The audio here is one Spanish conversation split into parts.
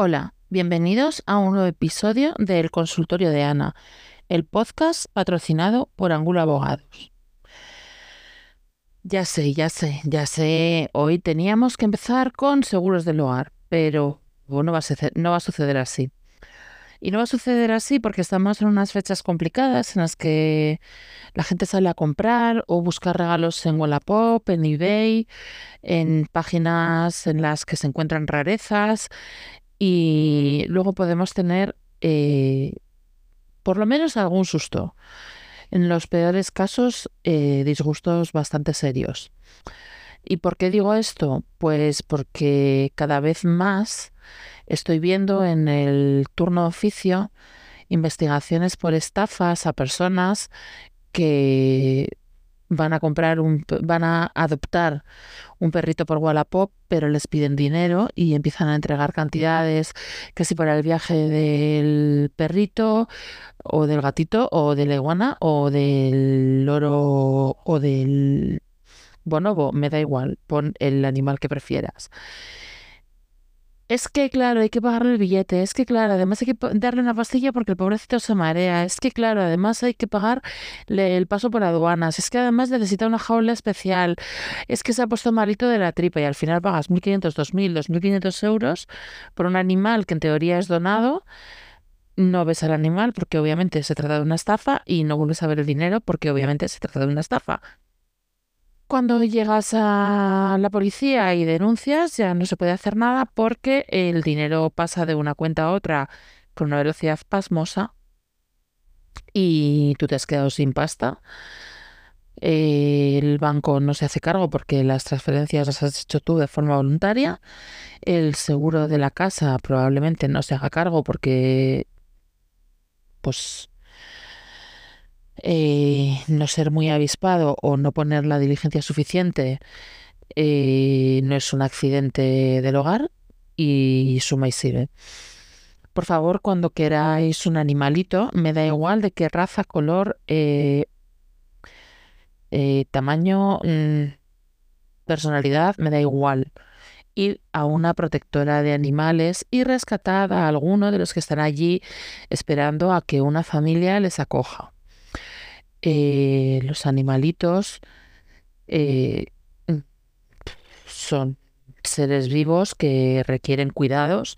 Hola, bienvenidos a un nuevo episodio del Consultorio de Ana, el podcast patrocinado por Angulo Abogados. Ya sé, ya sé, ya sé, hoy teníamos que empezar con seguros del hogar, pero no va a suceder, no va a suceder así. Y no va a suceder así porque estamos en unas fechas complicadas en las que la gente sale a comprar o buscar regalos en Wallapop, en eBay, en páginas en las que se encuentran rarezas y luego podemos tener eh, por lo menos algún susto. En los peores casos, eh, disgustos bastante serios. ¿Y por qué digo esto? Pues porque cada vez más estoy viendo en el turno de oficio investigaciones por estafas a personas que van a comprar un, van a adoptar un perrito por Wallapop, pero les piden dinero y empiezan a entregar cantidades, que si para el viaje del perrito o del gatito o de la iguana o del loro o del bonobo, me da igual, pon el animal que prefieras. Es que, claro, hay que pagarle el billete. Es que, claro, además hay que darle una pastilla porque el pobrecito se marea. Es que, claro, además hay que pagarle el paso por aduanas. Es que además necesita una jaula especial. Es que se ha puesto malito de la tripa y al final pagas 1.500, 2.000, 2.500 euros por un animal que en teoría es donado. No ves al animal porque obviamente se trata de una estafa y no vuelves a ver el dinero porque obviamente se trata de una estafa. Cuando llegas a la policía y denuncias, ya no se puede hacer nada porque el dinero pasa de una cuenta a otra con una velocidad pasmosa y tú te has quedado sin pasta. El banco no se hace cargo porque las transferencias las has hecho tú de forma voluntaria. El seguro de la casa probablemente no se haga cargo porque pues eh, no ser muy avispado o no poner la diligencia suficiente eh, no es un accidente del hogar y suma y sigue. Por favor, cuando queráis un animalito, me da igual de qué raza, color, eh, tamaño, mm, personalidad, me da igual. Ir a una protectora de animales y rescatar a alguno de los que están allí esperando a que una familia les acoja. Eh, los animalitos eh, mm, son seres vivos que requieren cuidados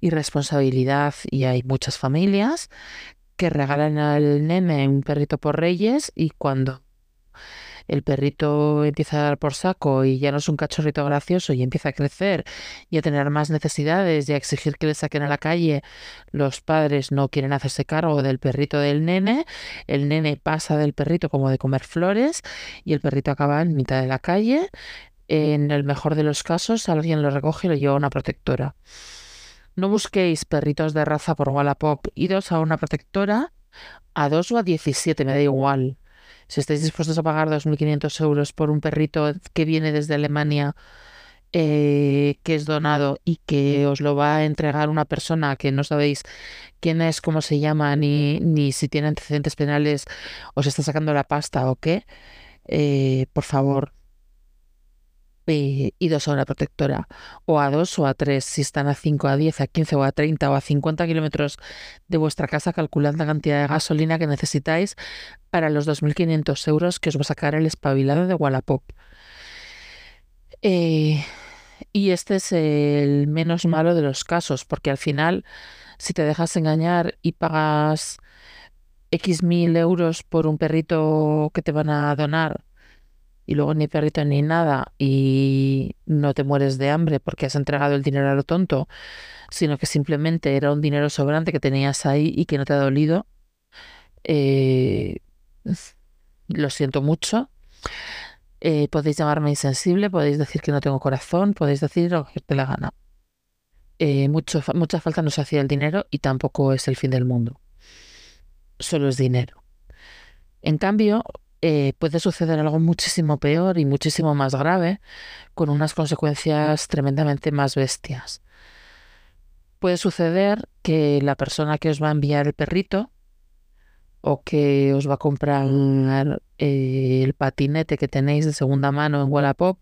y responsabilidad y hay muchas familias que regalan al nene un perrito por reyes y cuando el perrito empieza a dar por saco y ya no es un cachorrito gracioso y empieza a crecer y a tener más necesidades y a exigir que le saquen a la calle, los padres no quieren hacerse cargo del perrito del nene, el nene pasa del perrito como de comer flores y el perrito acaba en mitad de la calle. En el mejor de los casos, alguien lo recoge y lo lleva a una protectora. No busquéis perritos de raza por Wallapop, idos a una protectora a dos o a 17, me da igual. Si estáis dispuestos a pagar 2.500 euros por un perrito que viene desde Alemania, eh, que es donado y que os lo va a entregar una persona que no sabéis quién es, cómo se llama, ni, ni si tiene antecedentes penales, os está sacando la pasta o qué, eh, por favor, eh, idos a una protectora, o a dos o a tres, si están a 5, a 10, a 15 o a 30 o a 50 kilómetros de vuestra casa, calculad la cantidad de gasolina que necesitáis para los 2.500 euros que os va a sacar el espabilado de Wallapop. Eh, y este es el menos malo de los casos, porque al final, si te dejas engañar y pagas X mil euros por un perrito que te van a donar y luego ni perrito ni nada y no te mueres de hambre porque has entregado el dinero a lo tonto, sino que simplemente era un dinero sobrante que tenías ahí y que no te ha dolido, eh, lo siento mucho. Eh, podéis llamarme insensible, podéis decir que no tengo corazón, podéis decir lo que te la gana. Eh, mucha falta nos hacía el dinero y tampoco es el fin del mundo. Solo es dinero. En cambio, eh, puede suceder algo muchísimo peor y muchísimo más grave, con unas consecuencias tremendamente más bestias. Puede suceder que la persona que os va a enviar el perrito o que os va a comprar eh, el patinete que tenéis de segunda mano en Wallapop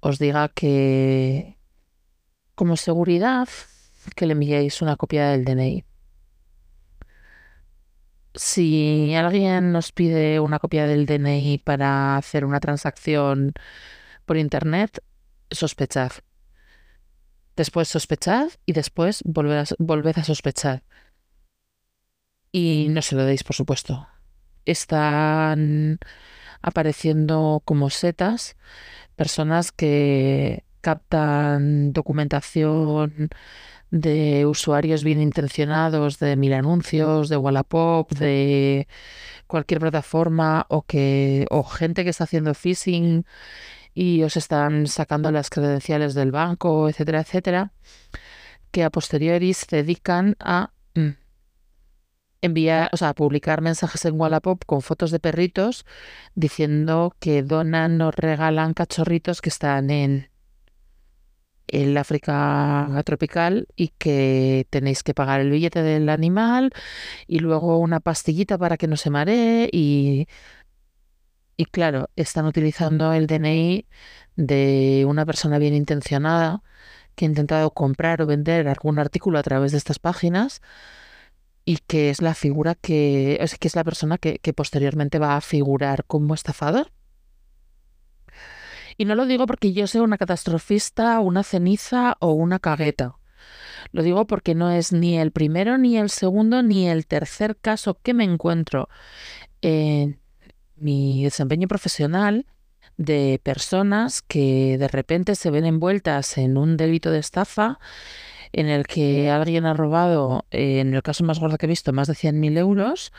os diga que como seguridad que le enviéis una copia del DNI. Si alguien nos pide una copia del DNI para hacer una transacción por internet, sospechad. Después sospechad y después volved a, volved a sospechar. Y no se lo deis, por supuesto. Están apareciendo como setas personas que captan documentación de usuarios bien intencionados de mil anuncios, de Wallapop, de cualquier plataforma o que o gente que está haciendo phishing y os están sacando las credenciales del banco, etcétera, etcétera, que a posteriori se dedican a mm, enviar, o sea, a publicar mensajes en Wallapop con fotos de perritos diciendo que donan o regalan cachorritos que están en el África tropical y que tenéis que pagar el billete del animal y luego una pastillita para que no se maree y, y claro, están utilizando el DNI de una persona bien intencionada que ha intentado comprar o vender algún artículo a través de estas páginas y que es la figura que es, que es la persona que, que posteriormente va a figurar como estafador. Y no lo digo porque yo sea una catastrofista, una ceniza o una cagueta. Lo digo porque no es ni el primero, ni el segundo, ni el tercer caso que me encuentro en mi desempeño profesional de personas que de repente se ven envueltas en un delito de estafa en el que alguien ha robado, eh, en el caso más gordo que he visto, más de 100.000 euros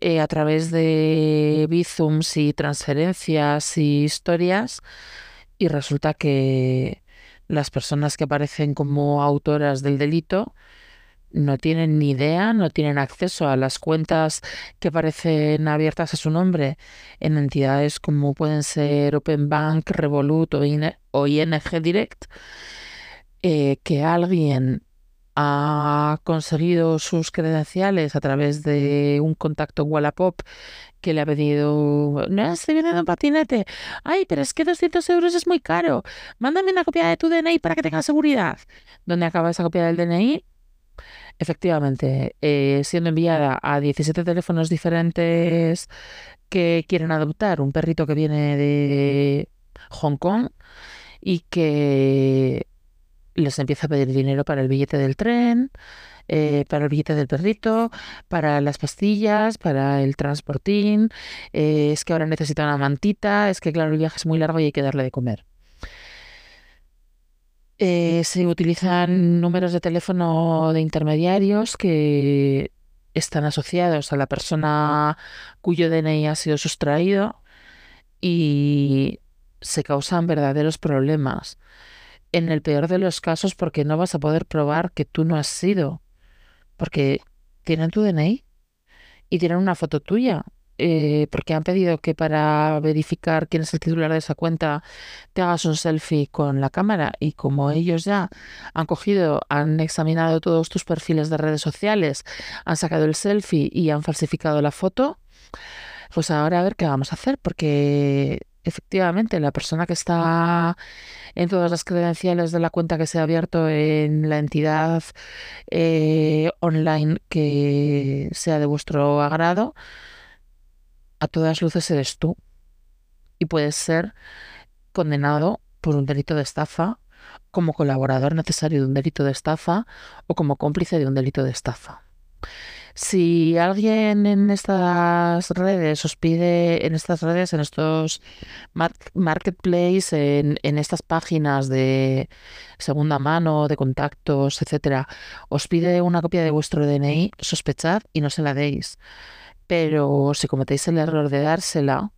eh, a través de bizums y transferencias y historias y resulta que las personas que aparecen como autoras del delito no tienen ni idea, no tienen acceso a las cuentas que aparecen abiertas a su nombre en entidades como pueden ser Open Bank, Revolut o, ING Direct, eh, que alguien ha conseguido sus credenciales a través de un contacto Wallapop que le ha pedido, no, estoy vendiendo un patinete, ay, pero es que 200 euros es muy caro, mándame una copia de tu DNI para que tenga seguridad. ¿Dónde acaba esa copia del DNI? Efectivamente, eh, siendo enviada a 17 teléfonos diferentes que quieren adoptar un perrito que viene de Hong Kong y que les empieza a pedir dinero para el billete del tren, eh, para el billete del perrito, para las pastillas, para el transportín, eh, es que ahora necesita una mantita, es que claro, el viaje es muy largo y hay que darle de comer. Eh, se utilizan números de teléfono de intermediarios que están asociados a la persona cuyo DNI ha sido sustraído y se causan verdaderos problemas en el peor de los casos porque no vas a poder probar que tú no has sido. Porque tienen tu DNI y tienen una foto tuya. Eh, porque han pedido que para verificar quién es el titular de esa cuenta te hagas un selfie con la cámara y como ellos ya han cogido, han examinado todos tus perfiles de redes sociales, han sacado el selfie y han falsificado la foto, pues ahora a ver qué vamos a hacer porque efectivamente, la persona que está en todas las credenciales de la cuenta que se ha abierto en la entidad eh, online que sea de vuestro agrado, a todas luces eres tú. Y puedes ser condenado por un delito de estafa, como colaborador necesario de un delito de estafa o como cómplice de un delito de estafa. Si alguien en estas redes os pide, en estas redes, en estos marketplaces, en, en estas páginas de segunda mano, de contactos, etcétera, os pide una copia de vuestro DNI, sospechad y no se la deis. Pero si cometéis el error de dársela,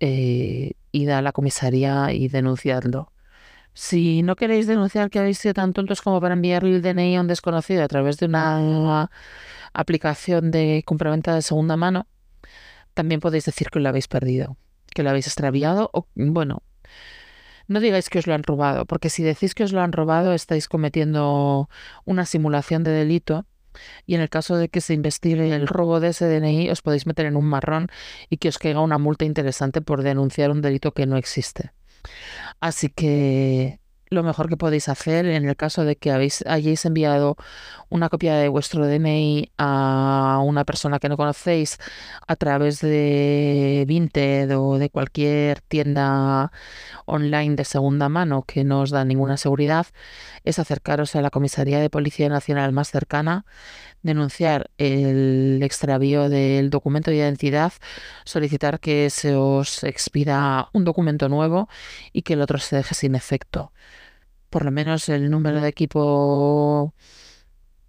eh, id a la comisaría y denunciadlo. Si no queréis denunciar que habéis sido tan tontos como para enviarle el DNI a un desconocido a través de una aplicación de compraventa de segunda mano, también podéis decir que lo habéis perdido, que lo habéis extraviado o, bueno, no digáis que os lo han robado, porque si decís que os lo han robado estáis cometiendo una simulación de delito y en el caso de que se investigue el robo de ese DNI os podéis meter en un marrón y que os caiga una multa interesante por denunciar un delito que no existe. Así que lo mejor que podéis hacer en el caso de que hayáis enviado una copia de vuestro DNI a una persona que no conocéis a través de Vinted o de cualquier tienda online de segunda mano que no os da ninguna seguridad, es acercaros a la Comisaría de Policía Nacional más cercana, denunciar el extravío del documento de identidad, solicitar que se os expida un documento nuevo y que el otro se deje sin efecto. Por lo menos el número de equipo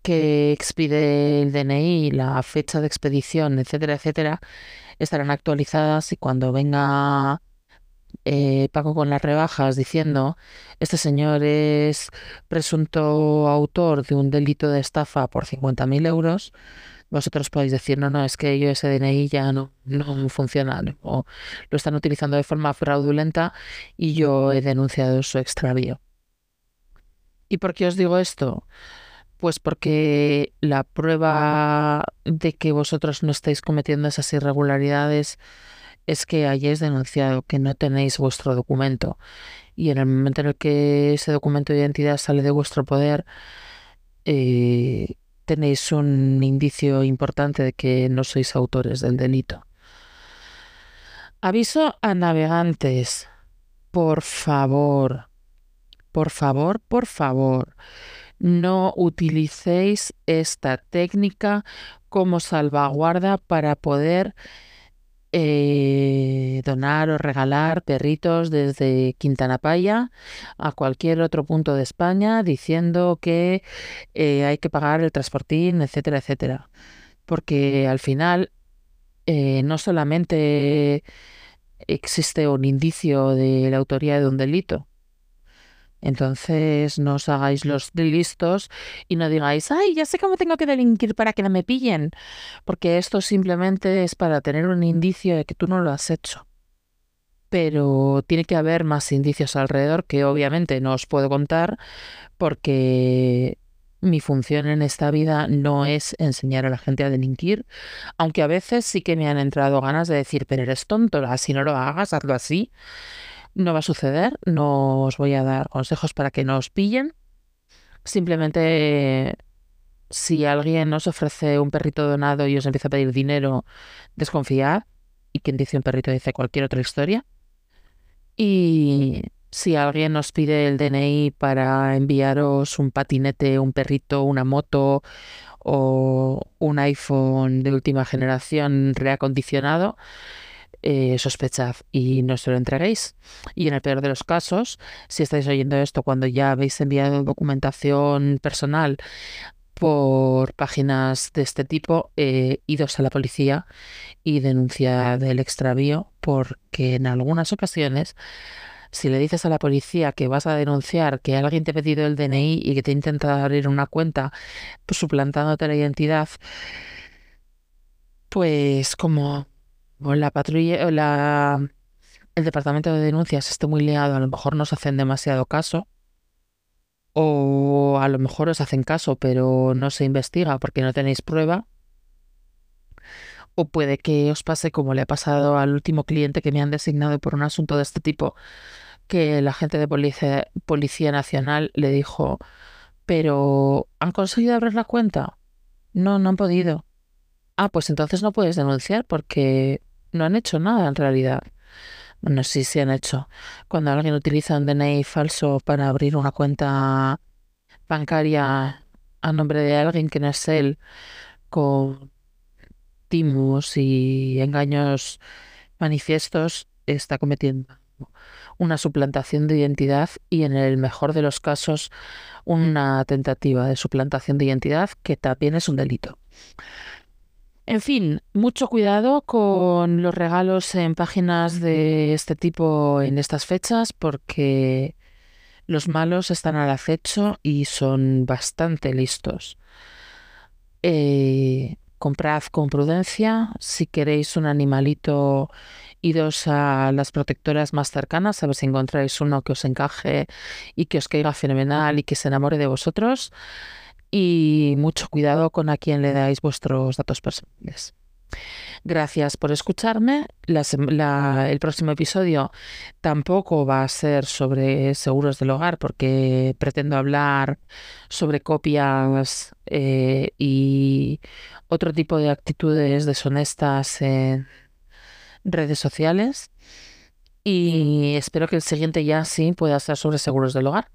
que expide el DNI, la fecha de expedición, etcétera, etcétera, estarán actualizadas y cuando venga eh, Paco con las rebajas diciendo este señor es presunto autor de un delito de estafa por 50.000 euros, vosotros podéis decir, no, no, es que yo ese DNI ya no, no funciona o lo están utilizando de forma fraudulenta y yo he denunciado su extravío. ¿Y por qué os digo esto? Pues porque la prueba de que vosotros no estáis cometiendo esas irregularidades es que hayáis denunciado que no tenéis vuestro documento. Y en el momento en el que ese documento de identidad sale de vuestro poder, eh, tenéis un indicio importante de que no sois autores del delito. Aviso a navegantes. Por favor, por favor, por favor, no utilicéis esta técnica como salvaguarda para poder eh, donar o regalar perritos desde Quintana Paya a cualquier otro punto de España diciendo que eh, hay que pagar el transportín, etcétera, etcétera. Porque al final eh, no solamente existe un indicio de la autoría de un delito, entonces no os hagáis los listos y no digáis, ay, ya sé cómo tengo que delinquir para que no me pillen, porque esto simplemente es para tener un indicio de que tú no lo has hecho. Pero tiene que haber más indicios alrededor que obviamente no os puedo contar porque mi función en esta vida no es enseñar a la gente a delinquir, aunque a veces sí que me han entrado ganas de decir, pero eres tonto, así no lo hagas, hazlo así. No va a suceder, no os voy a dar consejos para que no os pillen. Simplemente si alguien os ofrece un perrito donado y os empieza a pedir dinero, desconfiad. Y quien dice un perrito dice cualquier otra historia. Y si alguien os pide el DNI para enviaros un patinete, un perrito, una moto o un iPhone de última generación reacondicionado, eh, sospechad y no se lo entreguéis. Y en el peor de los casos, si estáis oyendo esto cuando ya habéis enviado documentación personal por páginas de este tipo, eh, idos a la policía y denunciad el extravío, porque en algunas ocasiones si le dices a la policía que vas a denunciar que alguien te ha pedido el DNI y que te intenta abrir una cuenta suplantándote la identidad, pues como o la patrulla o la el departamento de denuncias esté muy liado, a lo mejor no os hacen demasiado caso. O a lo mejor os hacen caso, pero no se investiga porque no tenéis prueba. O puede que os pase como le ha pasado al último cliente que me han designado por un asunto de este tipo, que el agente de policía, policía Nacional le dijo, pero ¿han conseguido abrir la cuenta? No, no han podido. Ah, pues entonces no puedes denunciar porque no han hecho nada en realidad. Bueno, sí, sí han hecho. Cuando alguien utiliza un DNI falso para abrir una cuenta bancaria a nombre de alguien que no es él, con timus y engaños manifiestos, está cometiendo una suplantación de identidad y en el mejor de los casos una tentativa de suplantación de identidad que también es un delito. En fin, mucho cuidado con los regalos en páginas de este tipo en estas fechas porque los malos están al acecho y son bastante listos. Eh, comprad con prudencia. Si queréis un animalito, idos a las protectoras más cercanas a ver si encontráis uno que os encaje y que os caiga fenomenal y que se enamore de vosotros y mucho cuidado con a quién le dais vuestros datos personales. Gracias por escucharme. el próximo episodio tampoco va a ser sobre seguros del hogar porque pretendo hablar sobre copias eh, y otro tipo de actitudes deshonestas en redes sociales. Y espero que el siguiente ya sí pueda ser sobre seguros del hogar.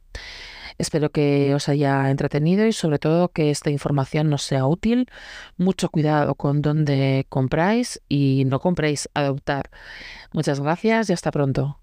Espero que os haya entretenido y sobre todo que esta información nos sea útil. Mucho cuidado con dónde compráis y no compréis, adoptar. Muchas gracias y hasta pronto.